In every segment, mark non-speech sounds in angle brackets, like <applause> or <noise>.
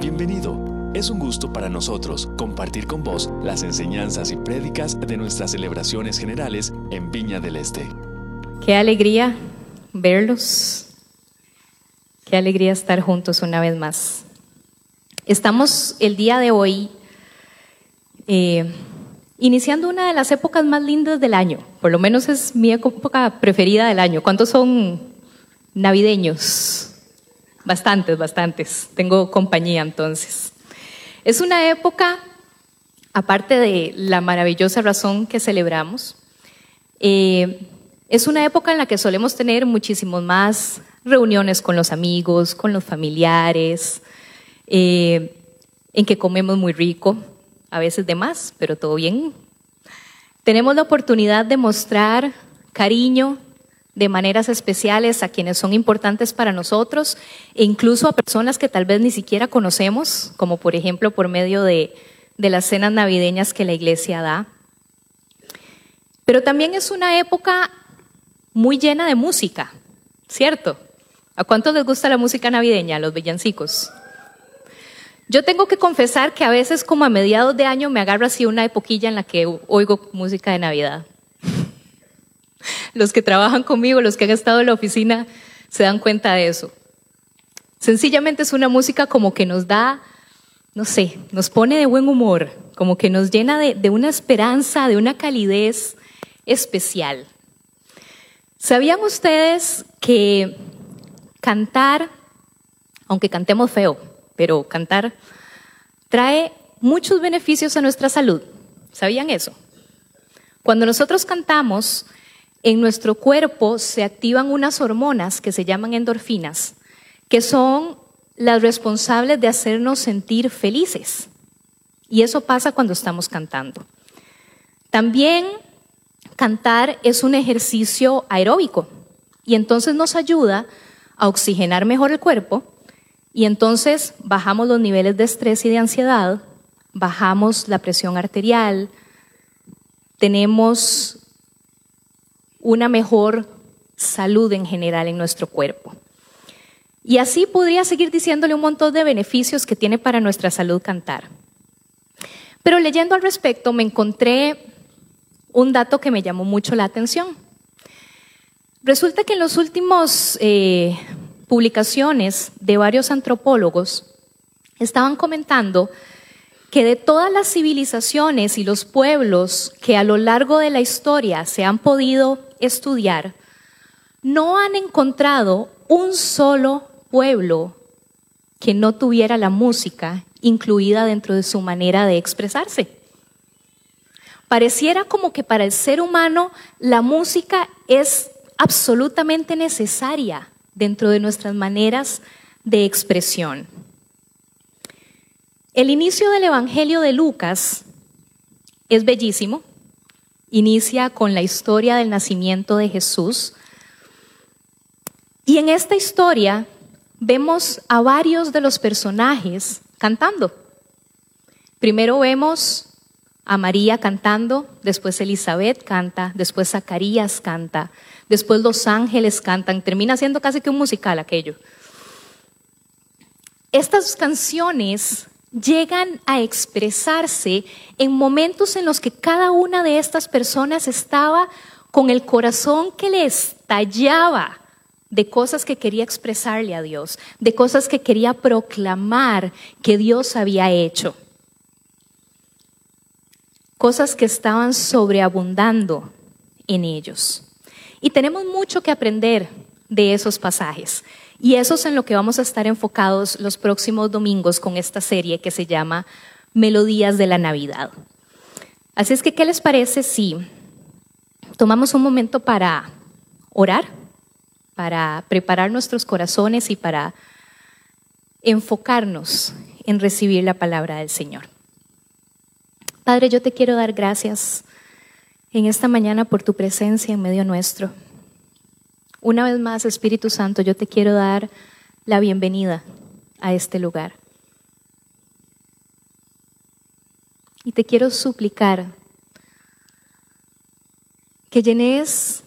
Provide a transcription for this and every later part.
Bienvenido. Es un gusto para nosotros compartir con vos las enseñanzas y prédicas de nuestras celebraciones generales en Viña del Este. Qué alegría verlos. Qué alegría estar juntos una vez más. Estamos el día de hoy eh, iniciando una de las épocas más lindas del año. Por lo menos es mi época preferida del año. ¿Cuántos son navideños? Bastantes, bastantes. Tengo compañía entonces. Es una época, aparte de la maravillosa razón que celebramos, eh, es una época en la que solemos tener muchísimos más reuniones con los amigos, con los familiares, eh, en que comemos muy rico, a veces de más, pero todo bien. Tenemos la oportunidad de mostrar cariño, de maneras especiales a quienes son importantes para nosotros e incluso a personas que tal vez ni siquiera conocemos, como por ejemplo por medio de, de las cenas navideñas que la iglesia da. Pero también es una época muy llena de música, ¿cierto? ¿A cuántos les gusta la música navideña, los villancicos? Yo tengo que confesar que a veces como a mediados de año me agarra así una epoquilla en la que oigo música de Navidad <laughs> los que trabajan conmigo, los que han estado en la oficina, se dan cuenta de eso. Sencillamente es una música como que nos da, no sé, nos pone de buen humor, como que nos llena de, una esperanza, de una calidez especial. ¿Sabían ustedes que cantar, aunque cantemos feo, pero cantar trae muchos beneficios a nuestra salud? ¿Sabían eso? Cuando nosotros cantamos, en nuestro cuerpo se activan unas hormonas que se llaman endorfinas, que son las responsables de hacernos sentir felices. Y eso pasa cuando estamos cantando. También cantar es un ejercicio aeróbico y entonces nos ayuda a oxigenar mejor el cuerpo y entonces bajamos los niveles de estrés y de ansiedad, bajamos la presión arterial, tenemos una mejor salud en general en nuestro cuerpo. Y así podría seguir diciéndole un montón de beneficios que tiene para nuestra salud cantar. Pero leyendo al respecto me encontré un dato que me llamó mucho la atención. Resulta que en las últimas eh, publicaciones de varios antropólogos estaban comentando que de todas las civilizaciones y los pueblos que a lo largo de la historia se han podido estudiar, no han encontrado un solo pueblo que no tuviera la música incluida dentro de su manera de expresarse. Pareciera como que para el ser humano la música es absolutamente necesaria dentro de nuestras maneras de expresión. El inicio del Evangelio de Lucas es bellísimo. Inicia con la historia del nacimiento de Jesús. Y en esta historia vemos a varios de los personajes cantando. Primero vemos a María cantando, después Elizabeth canta, después Zacarías canta, después los ángeles cantan, termina siendo casi que un musical aquello. Estas canciones llegan a expresarse en momentos en los que cada una de estas personas estaba con el corazón que le estallaba de cosas que quería expresarle a Dios, de cosas que quería proclamar que Dios había hecho, cosas que estaban sobreabundando en ellos. Y tenemos mucho que aprender de esos pasajes. Y eso es en lo que vamos a estar enfocados los próximos domingos con esta serie que se llama Melodías de la Navidad. Así es que, ¿qué les parece si tomamos un momento para orar, para preparar nuestros corazones y para enfocarnos en recibir la palabra del Señor? Padre, yo te quiero dar gracias en esta mañana por tu presencia en medio nuestro. Una vez más, Espíritu Santo, yo te quiero dar la bienvenida a este lugar. Y te quiero suplicar que llenes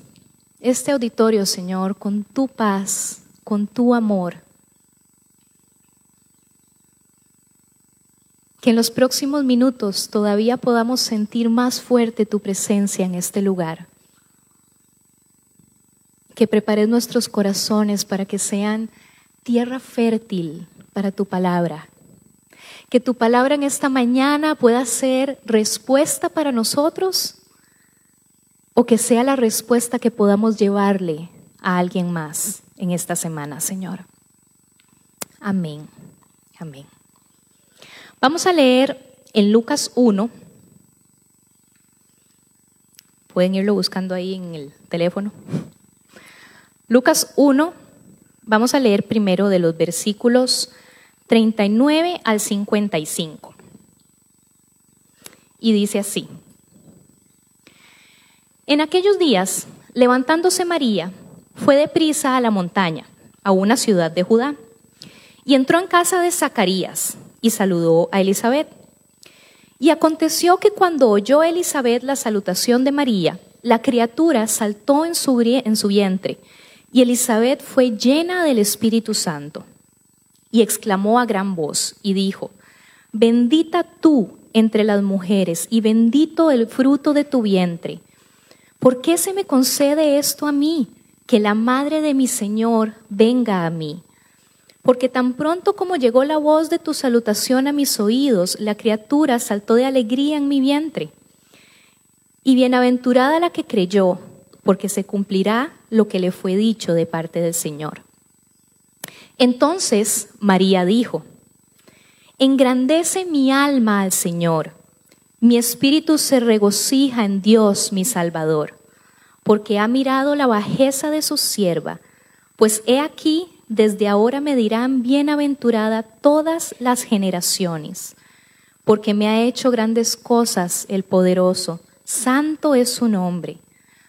este auditorio, Señor, con tu paz, con tu amor. que en los próximos minutos todavía podamos sentir más fuerte tu presencia en este lugar. Que prepares nuestros corazones para que sean tierra fértil para tu palabra. Que tu palabra en esta mañana pueda ser respuesta para nosotros o que sea la respuesta que podamos llevarle a alguien más en esta semana, Señor. Amén. Amén. Vamos a leer en Lucas 1. Pueden irlo buscando ahí en el teléfono. Lucas 1, vamos a leer primero de los versículos 39 al 55. Y dice así. En aquellos días, levantándose María, fue deprisa a la montaña, a una ciudad de Judá, y entró en casa de Zacarías y saludó a Elizabeth. Y aconteció que cuando oyó Elizabeth la salutación de María, la criatura saltó en su, en su vientre, y Elizabeth fue llena del Espíritu Santo. Y exclamó a gran voz y dijo, Bendita tú entre las mujeres, y bendito el fruto de tu vientre. ¿Por qué se me concede esto a mí? Que la madre de mi Señor venga a mí porque tan pronto como llegó la voz de tu salutación a mis oídos, la criatura saltó de alegría en mi vientre. Y bienaventurada la que creyó, porque se cumplirá lo que le fue dicho de parte del Señor. Entonces María dijo, Engrandece mi alma al Señor, mi espíritu se regocija en Dios mi Salvador, porque ha mirado la bajeza de su sierva, pues he aquí desde ahora me dirán bienaventurada todas las generaciones, porque me ha hecho grandes cosas el poderoso, santo es su nombre.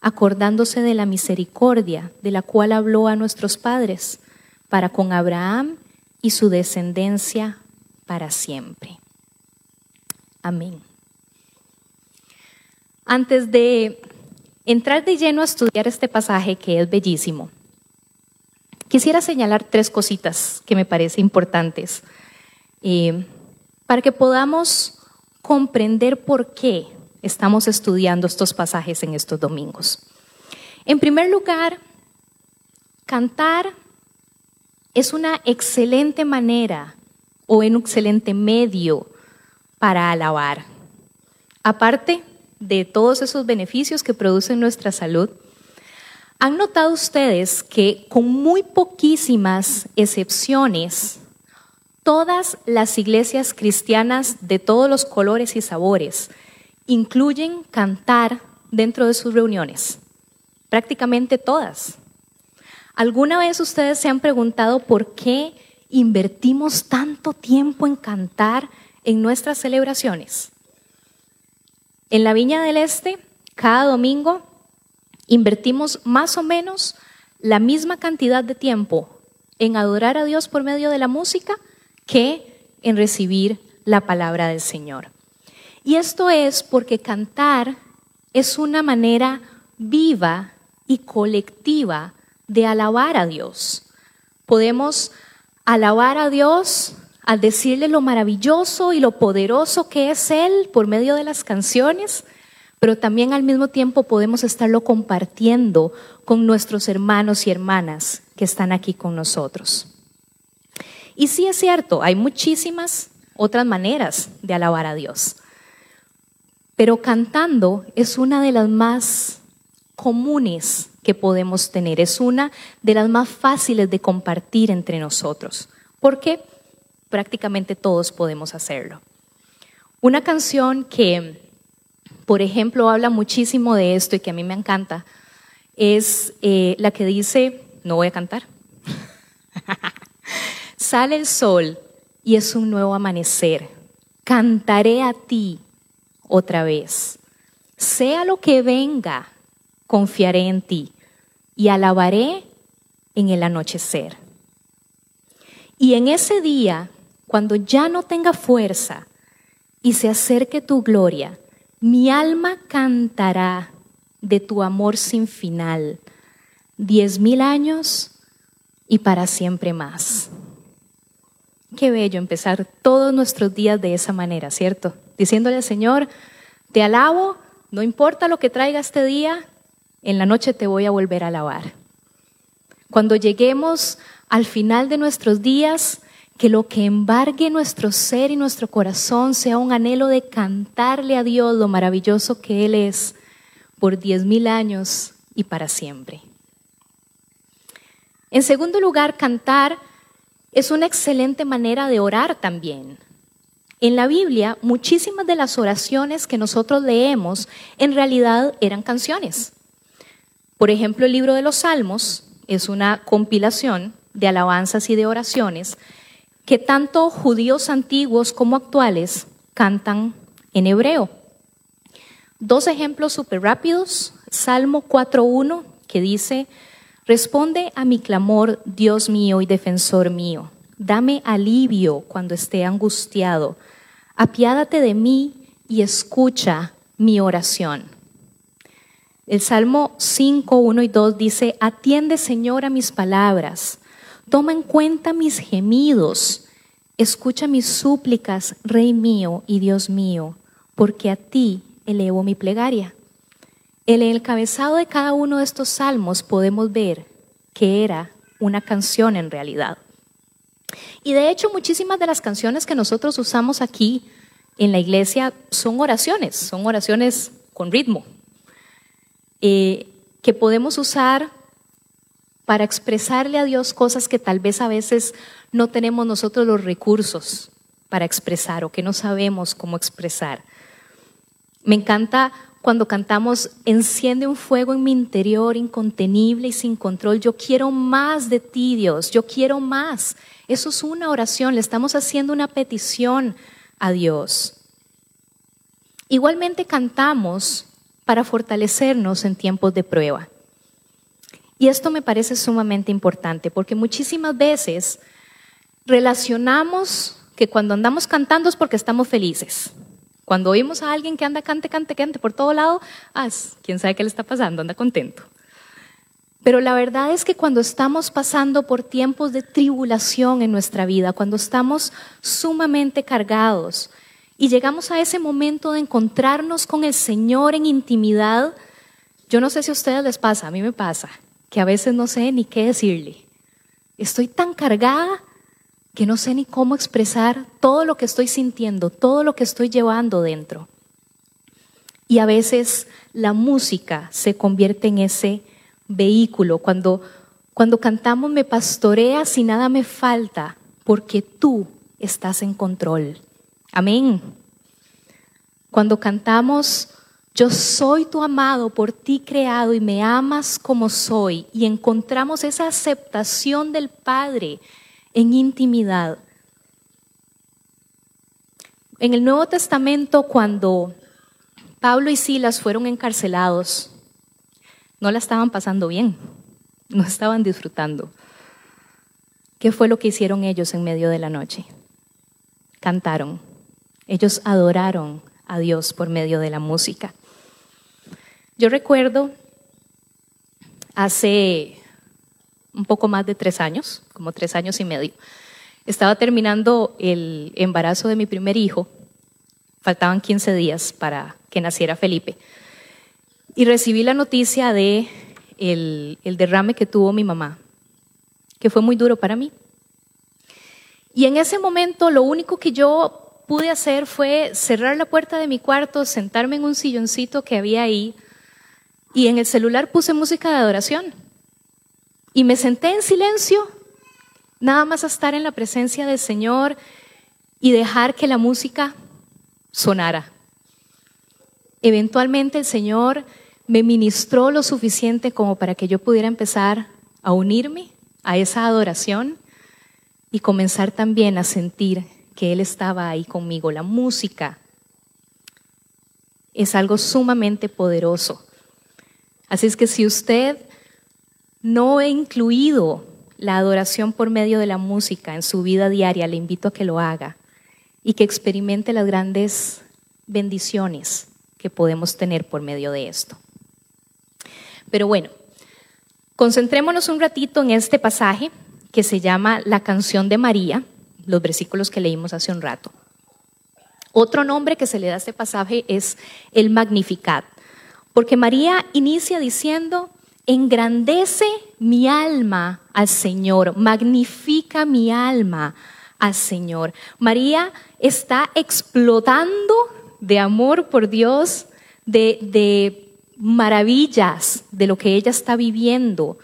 acordándose de la misericordia de la cual habló a nuestros padres, para con Abraham y su descendencia para siempre. Amén. Antes de entrar de lleno a estudiar este pasaje que es bellísimo, Quisiera señalar tres cositas que me parecen importantes eh, para que podamos comprender por qué estamos estudiando estos pasajes en estos domingos. En primer lugar, cantar es una excelente manera o un excelente medio para alabar. Aparte de todos esos beneficios que producen nuestra salud, ¿Han notado ustedes que con muy poquísimas excepciones, todas las iglesias cristianas de todos los colores y sabores incluyen cantar dentro de sus reuniones? Prácticamente todas. ¿Alguna vez ustedes se han preguntado por qué invertimos tanto tiempo en cantar en nuestras celebraciones? En la Viña del Este, cada domingo invertimos más o menos la misma cantidad de tiempo en adorar a Dios por medio de la música que en recibir la palabra del Señor. Y esto es porque cantar es una manera viva y colectiva de alabar a Dios. Podemos alabar a Dios al decirle lo maravilloso y lo poderoso que es Él por medio de las canciones, pero también al mismo tiempo podemos estarlo compartiendo con nuestros hermanos y hermanas que están aquí con nosotros. Y sí es cierto, hay muchísimas otras maneras de alabar a Dios, pero cantando es una de las más comunes que podemos tener, es una de las más fáciles de compartir entre nosotros, porque prácticamente todos podemos hacerlo. Una canción que por ejemplo, habla muchísimo de esto y que a mí me encanta, es eh, la que dice, no voy a cantar, <laughs> sale el sol y es un nuevo amanecer, cantaré a ti otra vez. Sea lo que venga, confiaré en ti y alabaré en el anochecer. Y en ese día, cuando ya no tenga fuerza y se acerque tu gloria, mi alma cantará de tu amor sin final, diez mil años y para siempre más. Qué bello empezar todos nuestros días de esa manera, ¿cierto? Diciéndole al Señor, te alabo, no importa lo que traiga este día, en la noche te voy a volver a alabar. Cuando lleguemos al final de nuestros días, que lo que embargue nuestro ser y nuestro corazón sea un anhelo de cantarle a Dios lo maravilloso que Él es por diez mil años y para siempre. En segundo lugar, cantar es una excelente manera de orar también. En la Biblia, muchísimas de las oraciones que nosotros leemos en realidad eran canciones. Por ejemplo, el libro de los Salmos es una compilación de alabanzas y de oraciones que tanto judíos antiguos como actuales cantan en hebreo. Dos ejemplos súper rápidos. Salmo 4.1 que dice, Responde a mi clamor, Dios mío y defensor mío. Dame alivio cuando esté angustiado. Apiádate de mí y escucha mi oración. El Salmo 5, 1 y 2 dice, Atiende Señor a mis palabras Toma en cuenta mis gemidos, escucha mis súplicas, Rey mío y Dios mío, porque a ti elevo mi plegaria. En el encabezado de cada uno de estos salmos podemos ver que era una canción en realidad. Y de hecho muchísimas de las canciones que nosotros usamos aquí en la iglesia son oraciones, son oraciones con ritmo, eh, que podemos usar para expresarle a Dios cosas que tal vez a veces no tenemos nosotros los recursos para expresar o que no sabemos cómo expresar. Me encanta cuando cantamos, enciende un fuego en mi interior incontenible y sin control. Yo quiero más de ti, Dios, yo quiero más. Eso es una oración, le estamos haciendo una petición a Dios. Igualmente cantamos para fortalecernos en tiempos de prueba. Y esto me parece sumamente importante porque muchísimas veces relacionamos que cuando andamos cantando es porque estamos felices. Cuando oímos a alguien que anda cante, cante, cante por todo lado, ah, quién sabe qué le está pasando, anda contento. Pero la verdad es que cuando estamos pasando por tiempos de tribulación en nuestra vida, cuando estamos sumamente cargados y llegamos a ese momento de encontrarnos con el Señor en intimidad, yo no sé si a ustedes les pasa, a mí me pasa, que a veces no sé ni qué decirle. Estoy tan cargada que no sé ni cómo expresar todo lo que estoy sintiendo, todo lo que estoy llevando dentro. Y a veces la música se convierte en ese vehículo. Cuando, cuando cantamos me pastoreas y nada me falta, porque tú estás en control. Amén. Cuando cantamos yo soy tu amado, por ti creado y me amas como soy. Y encontramos esa aceptación del Padre en intimidad. En el Nuevo Testamento, cuando Pablo y Silas fueron encarcelados, no la estaban pasando bien, no estaban disfrutando. ¿Qué fue lo que hicieron ellos en medio de la noche? Cantaron. Ellos adoraron a Dios por medio de la música. Yo recuerdo hace un poco más de tres años, como tres años y medio, estaba terminando el embarazo de mi primer hijo, faltaban 15 días para que naciera Felipe, y recibí la noticia de el, el derrame que tuvo mi mamá, que fue muy duro para mí. Y en ese momento lo único que yo pude hacer fue cerrar la puerta de mi cuarto, sentarme en un silloncito que había ahí, y en el celular puse música de adoración. Y me senté en silencio, nada más a estar en la presencia del Señor y dejar que la música sonara. Eventualmente el Señor me ministró lo suficiente como para que yo pudiera empezar a unirme a esa adoración y comenzar también a sentir que Él estaba ahí conmigo. La música es algo sumamente poderoso. Así es que si usted no ha incluido la adoración por medio de la música en su vida diaria, le invito a que lo haga y que experimente las grandes bendiciones que podemos tener por medio de esto. Pero bueno, concentrémonos un ratito en este pasaje que se llama la canción de María, los versículos que leímos hace un rato. Otro nombre que se le da a este pasaje es el Magnificat, porque María inicia diciendo, engrandece mi alma al Señor, magnifica mi alma al Señor. María está explotando de amor por Dios, de, maravillas de lo que ella está viviendo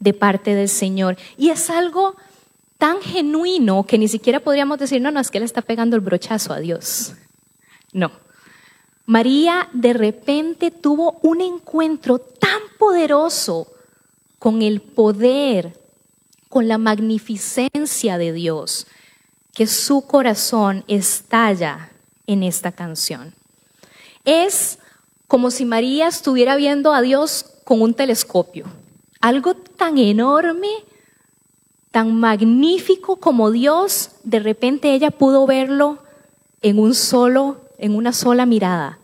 de parte del Señor. Y es algo tan genuino que ni siquiera podríamos decir, no, no, es que él está pegando el brochazo a Dios. No. María de repente tuvo un encuentro tan poderoso con el poder, con la magnificencia de Dios, que su corazón estalla en esta canción. Es como si María estuviera viendo a Dios con un telescopio. Algo tan enorme tan magnífico como Dios, de repente ella pudo verlo en un solo, en una sola mirada.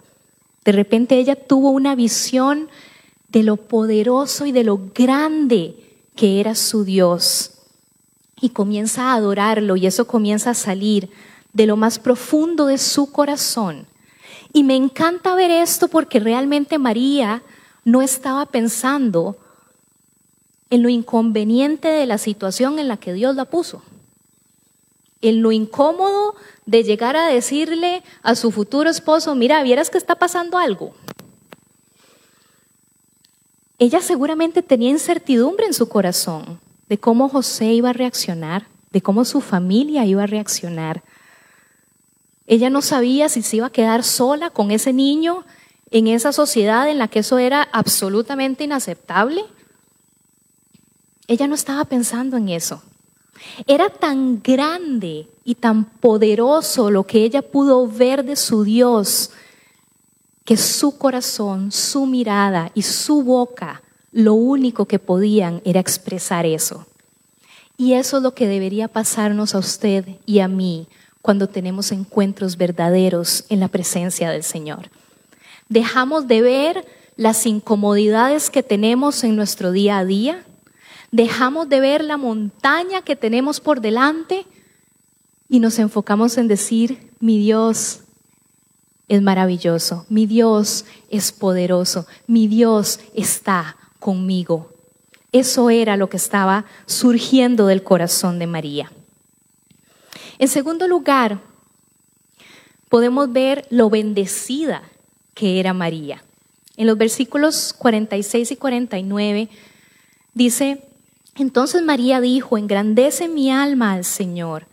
De repente ella tuvo una visión de lo poderoso y de lo grande que era su Dios. Y comienza a adorarlo y eso comienza a salir de lo más profundo de su corazón. Y me encanta ver esto porque realmente María no estaba pensando en lo inconveniente de la situación en la que Dios la puso, en lo incómodo de llegar a decirle a su futuro esposo, mira, vieras que está pasando algo. Ella seguramente tenía incertidumbre en su corazón de cómo José iba a reaccionar, de cómo su familia iba a reaccionar. Ella no sabía si se iba a quedar sola con ese niño en esa sociedad en la que eso era absolutamente inaceptable ella no estaba pensando en eso. Era tan grande y tan poderoso lo que ella pudo ver de su Dios que su corazón, su mirada y su boca lo único que podían era expresar eso. Y eso es lo que debería pasarnos a usted y a mí cuando tenemos encuentros verdaderos en la presencia del Señor. Dejamos de ver las incomodidades que tenemos en nuestro día a día dejamos de ver la montaña que tenemos por delante y nos enfocamos en decir, mi Dios es maravilloso, mi Dios es poderoso, mi Dios está conmigo. Eso era lo que estaba surgiendo del corazón de María. En segundo lugar, podemos ver lo bendecida que era María. En los versículos 46 y 49 dice, entonces María dijo, engrandece mi alma al Señor.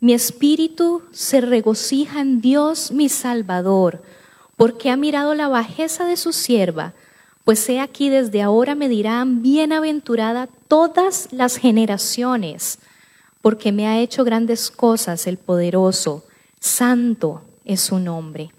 Mi espíritu se regocija en Dios mi Salvador, porque ha mirado la bajeza de su sierva, pues he aquí desde ahora me dirán, bienaventurada todas las generaciones, porque me ha hecho grandes cosas el poderoso, santo es su nombre.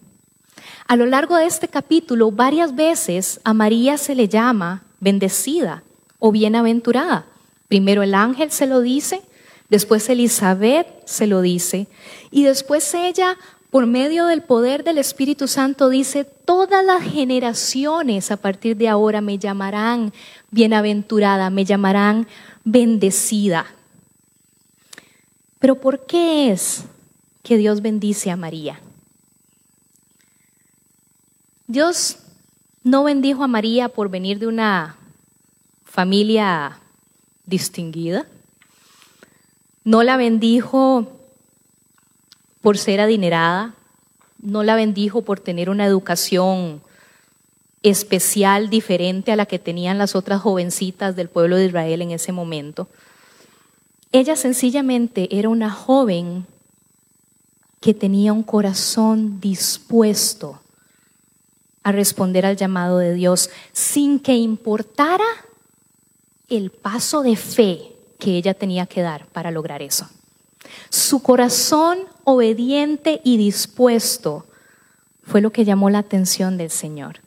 A lo largo de este capítulo, varias veces a María se le llama bendecida o bienaventurada. Primero el ángel se lo dice, después Elizabeth se lo dice y después ella, por medio del poder del Espíritu Santo, dice, todas las generaciones a partir de ahora me llamarán bienaventurada, me llamarán bendecida. Pero ¿por qué es que Dios bendice a María? Dios no bendijo a María por venir de una familia distinguida. No la bendijo por ser adinerada, no la bendijo por tener una educación especial, diferente a la que tenían las otras jovencitas del pueblo de Israel en ese momento. Ella sencillamente era una joven que tenía un corazón dispuesto a responder al llamado de Dios sin que importara el paso de fe que ella tenía que dar para lograr eso. Su corazón obediente y dispuesto fue lo que llamó la atención del Señor.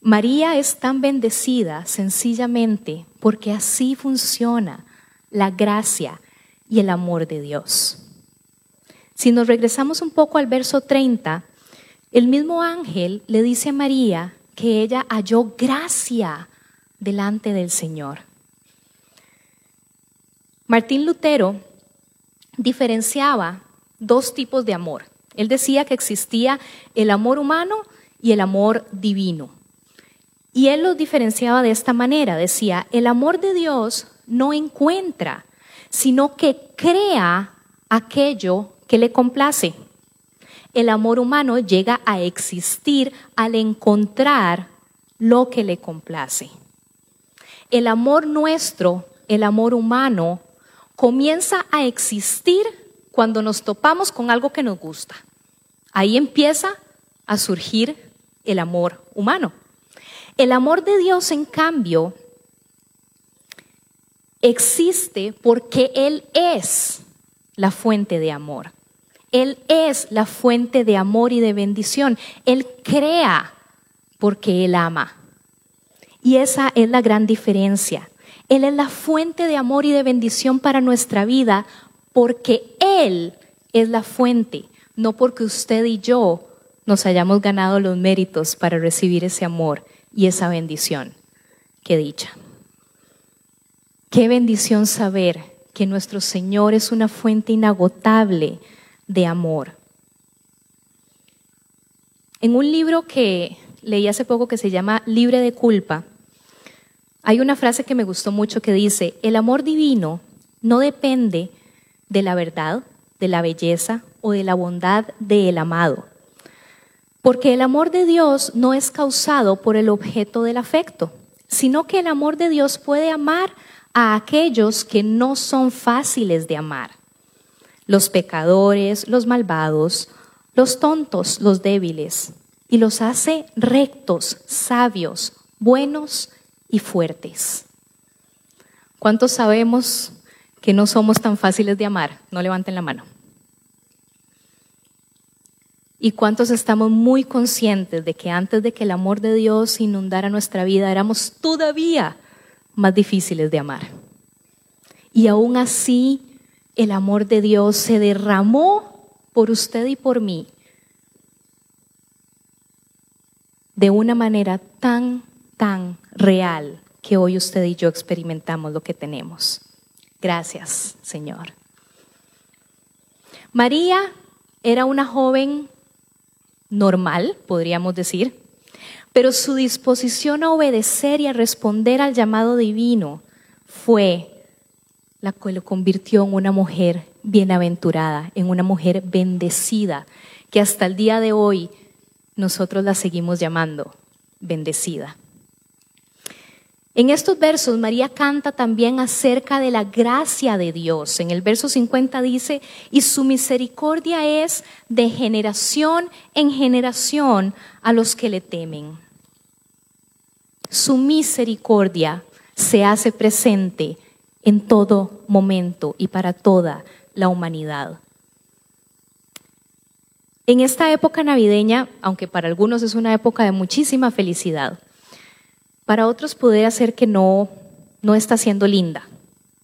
María es tan bendecida sencillamente porque así funciona la gracia y el amor de Dios. Si nos regresamos un poco al verso 30, el mismo ángel le dice a María que ella halló gracia delante del Señor. Martín Lutero diferenciaba dos tipos de amor. Él decía que existía el amor humano y el amor divino. Y él los diferenciaba de esta manera. Decía, el amor de Dios no encuentra, sino que crea aquello que le complace. El amor humano llega a existir al encontrar lo que le complace. El amor nuestro, el amor humano, comienza a existir cuando nos topamos con algo que nos gusta. Ahí empieza a surgir el amor humano. El amor de Dios, en cambio, existe porque Él es la fuente de amor. Él es la fuente de amor y de bendición. Él crea porque Él ama. Y esa es la gran diferencia. Él es la fuente de amor y de bendición para nuestra vida porque Él es la fuente, no porque usted y yo nos hayamos ganado los méritos para recibir ese amor y esa bendición. Qué dicha. Qué bendición saber que nuestro Señor es una fuente inagotable de amor. En un libro que leí hace poco que se llama Libre de culpa, hay una frase que me gustó mucho que dice, el amor divino no depende de la verdad, de la belleza o de la bondad del amado. Porque el amor de Dios no es causado por el objeto del afecto, sino que el amor de Dios puede amar a aquellos que no son fáciles de amar. Los pecadores, los malvados, los tontos, los débiles, y los hace rectos, sabios, buenos y fuertes. ¿Cuántos sabemos que no somos tan fáciles de amar? No levanten la mano. ¿Y cuántos estamos muy conscientes de que antes de que el amor de Dios inundara nuestra vida éramos todavía más difíciles de amar? Y aún así el amor de Dios se derramó por usted y por mí de una manera tan, tan real que hoy usted y yo experimentamos lo que tenemos. Gracias, Señor. María era una joven normal, podríamos decir, pero su disposición a obedecer y a responder al llamado divino fue la que lo convirtió en una mujer bienaventurada, en una mujer bendecida, que hasta el día de hoy nosotros la seguimos llamando bendecida. En estos versos María canta también acerca de la gracia de Dios. En el verso 50 dice, y su misericordia es de generación en generación a los que le temen. Su misericordia se hace presente en todo momento y para toda la humanidad. En esta época navideña, aunque para algunos es una época de muchísima felicidad, para otros puede ser que no, no está siendo linda.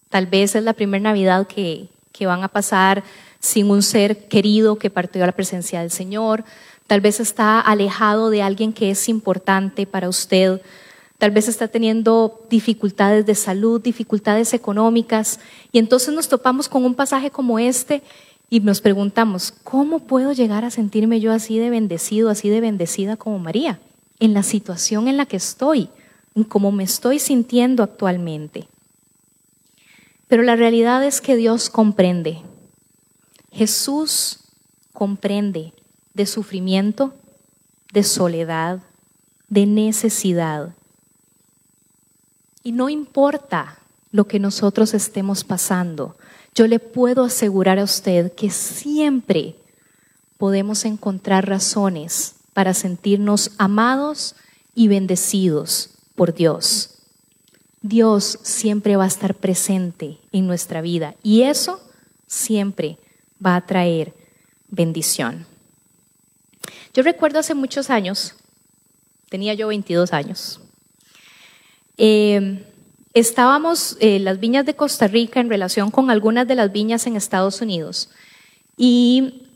Tal vez es la primera Navidad que, que van a pasar sin un ser querido que partió a la presencia del Señor. Tal vez está alejado de alguien que es importante para usted. Tal vez está teniendo dificultades de salud, dificultades económicas. Y entonces nos topamos con un pasaje como este y nos preguntamos, ¿cómo puedo llegar a sentirme yo así de bendecido, así de bendecida como María? En la situación en la que estoy en cómo me estoy sintiendo actualmente. Pero la realidad es que Dios comprende. Jesús comprende de sufrimiento, de soledad, de necesidad. Y no importa lo que nosotros estemos pasando, yo le puedo asegurar a usted que siempre podemos encontrar razones para sentirnos amados y bendecidos por Dios. Dios siempre va a estar presente en nuestra vida y eso siempre va a traer bendición. Yo recuerdo hace muchos años, tenía yo 22 años, eh, estábamos en eh, las viñas de Costa Rica en relación con algunas de las viñas en Estados Unidos y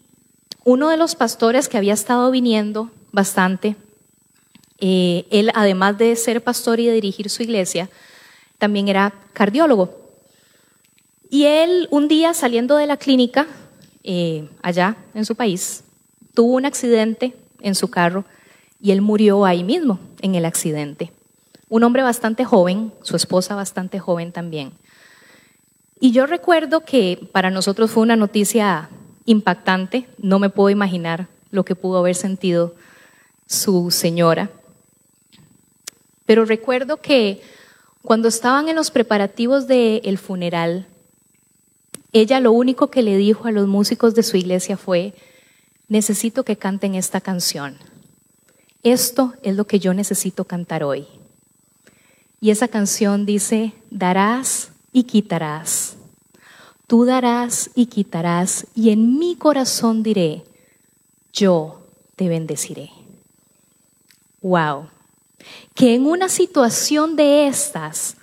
uno de los pastores que había estado viniendo bastante, eh, él además de ser pastor y de dirigir su iglesia, también era cardiólogo. Y él un día saliendo de la clínica, eh, allá en su país, tuvo un accidente en su carro y él murió ahí mismo, en el accidente. Un hombre bastante joven, su esposa bastante joven también. Y yo recuerdo que para nosotros fue una noticia impactante, no me puedo imaginar lo que pudo haber sentido su señora. Pero recuerdo que cuando estaban en los preparativos del funeral, ella lo único que le dijo a los músicos de su iglesia fue, necesito que canten esta canción. Esto es lo que yo necesito cantar hoy. Y esa canción dice, darás y quitarás. Tú darás y quitarás, y en mi corazón diré, yo te bendeciré. Wow que en una situación de estas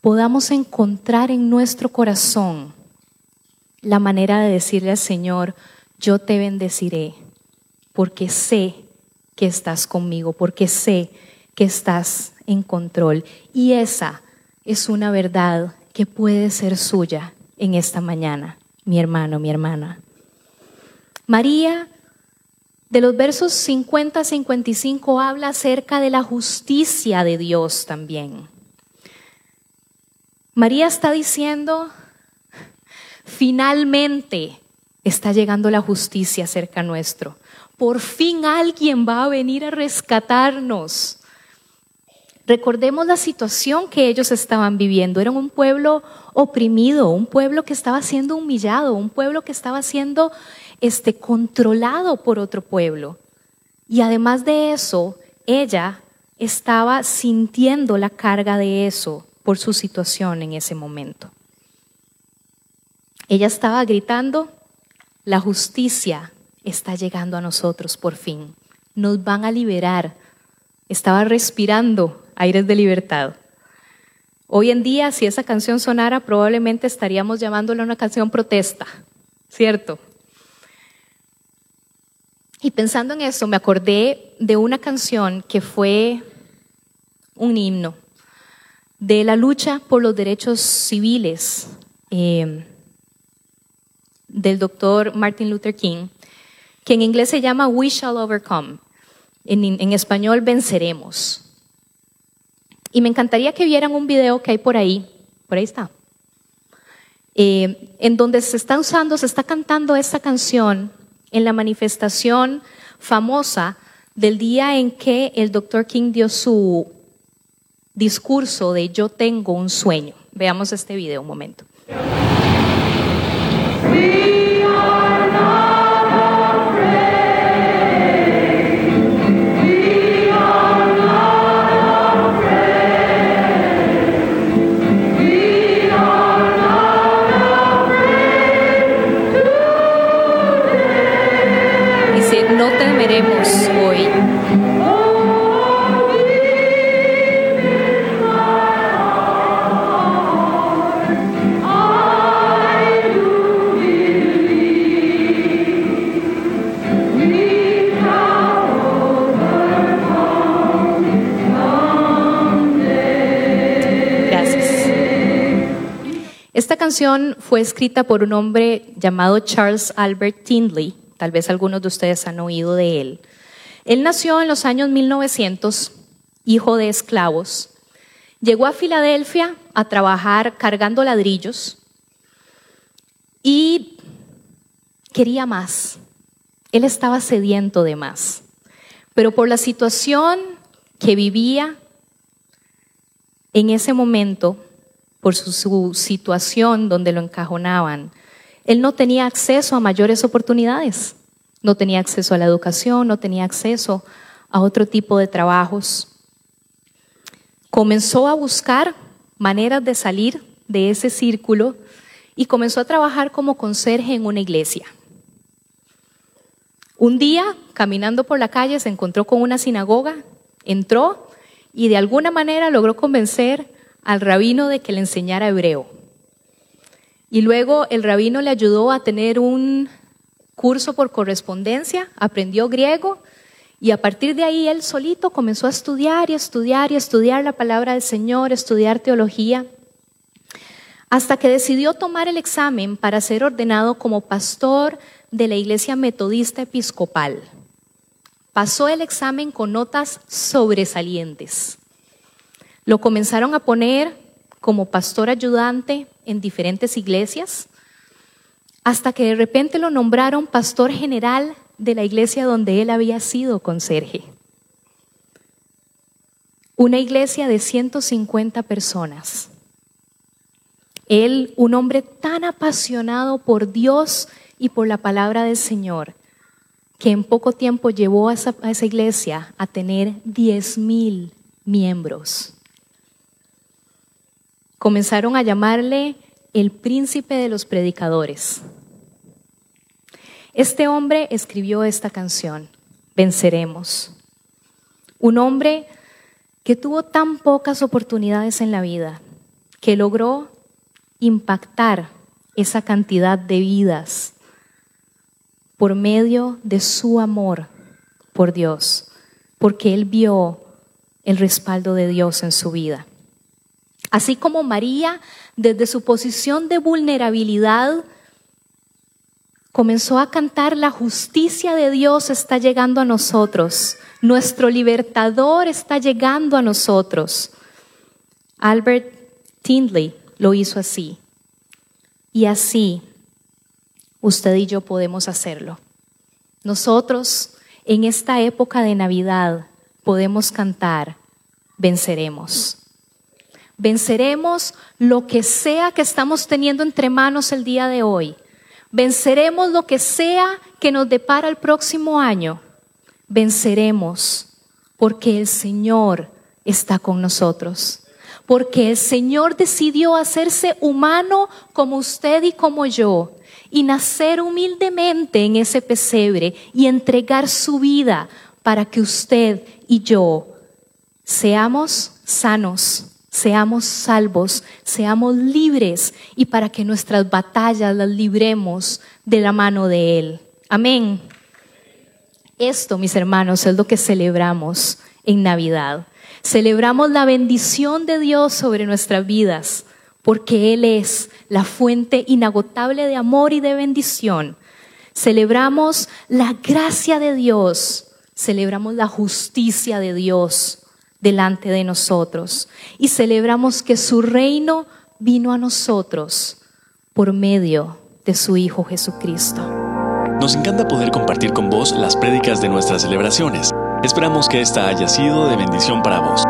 podamos encontrar en nuestro corazón la manera de decirle al Señor, yo te bendeciré, porque sé que estás conmigo, porque sé que estás en control. Y esa es una verdad que puede ser suya en esta mañana, mi hermano, mi hermana. María de los versos 50 a 55 habla acerca de la justicia de Dios también. María está diciendo, finalmente está llegando la justicia cerca nuestro. Por fin alguien va a venir a rescatarnos. Recordemos la situación que ellos estaban viviendo. Eran un pueblo oprimido, un pueblo que estaba siendo humillado, un pueblo que estaba siendo este, controlado por otro pueblo. Y además de eso, ella estaba sintiendo la carga de eso por su situación en ese momento. Ella estaba gritando, la justicia está llegando a nosotros por fin, nos van a liberar. Estaba respirando aires de libertad. Hoy en día, si esa canción sonara, probablemente estaríamos llamándola una canción protesta, ¿cierto? Y pensando en eso, me acordé de una canción que fue un himno de la lucha por los derechos civiles eh, del doctor Martin Luther King, que en inglés se llama We Shall Overcome, en, español venceremos. Y me encantaría que vieran un video que hay por ahí, por ahí está, eh, en donde se está usando, se está cantando esta canción en la manifestación famosa del día en que el doctor King dio su discurso de yo tengo un sueño. Veamos este video un momento. Canción fue escrita por un hombre llamado Charles Albert Tindley. Tal vez algunos de ustedes han oído de él. Él nació en los años 1900, hijo de esclavos. Llegó a Filadelfia a trabajar cargando ladrillos y quería más. Él estaba sediento de más. Pero por la situación que vivía en ese momento, por su, situación donde lo encajonaban, él no tenía acceso a mayores oportunidades, no tenía acceso a la educación, no tenía acceso a otro tipo de trabajos. Comenzó a buscar maneras de salir de ese círculo y comenzó a trabajar como conserje en una iglesia. Un día, caminando por la calle, se encontró con una sinagoga, entró y de alguna manera logró convencer al rabino de que le enseñara hebreo. Y luego el rabino le ayudó a tener un curso por correspondencia, aprendió griego y a partir de ahí él solito comenzó a estudiar y estudiar y estudiar la palabra del Señor, estudiar teología, hasta que decidió tomar el examen para ser ordenado como pastor de la Iglesia Metodista Episcopal. Pasó el examen con notas sobresalientes. Lo comenzaron a poner como pastor ayudante en diferentes iglesias, hasta que de repente lo nombraron pastor general de la iglesia donde él había sido conserje. Una iglesia de 150 personas. Él, un hombre tan apasionado por Dios y por la palabra del Señor, que en poco tiempo llevó a esa, iglesia a tener 10 mil miembros. Comenzaron a llamarle el príncipe de los predicadores. Este hombre escribió esta canción, Venceremos. Un hombre que tuvo tan pocas oportunidades en la vida, que logró impactar esa cantidad de vidas por medio de su amor por Dios, porque él vio el respaldo de Dios en su vida. Así como María, desde su posición de vulnerabilidad, comenzó a cantar, la justicia de Dios está llegando a nosotros, nuestro libertador está llegando a nosotros. Albert Tindley lo hizo así. Y así usted y yo podemos hacerlo. Nosotros en esta época de Navidad podemos cantar, venceremos. Venceremos lo que sea que estamos teniendo entre manos el día de hoy. Venceremos lo que sea que nos depara el próximo año. Venceremos porque el Señor está con nosotros. Porque el Señor decidió hacerse humano como usted y como yo y nacer humildemente en ese pesebre y entregar su vida para que usted y yo seamos sanos, seamos salvos, seamos libres y para que nuestras batallas las libremos de la mano de Él. Amén. Esto, mis hermanos, es lo que celebramos en Navidad. Celebramos la bendición de Dios sobre nuestras vidas, porque Él es la fuente inagotable de amor y de bendición. Celebramos la gracia de Dios, celebramos la justicia de Dios delante de nosotros y celebramos que su reino vino a nosotros por medio de su Hijo Jesucristo. Nos encanta poder compartir con vos las prédicas de nuestras celebraciones. Esperamos que esta haya sido de bendición para vos.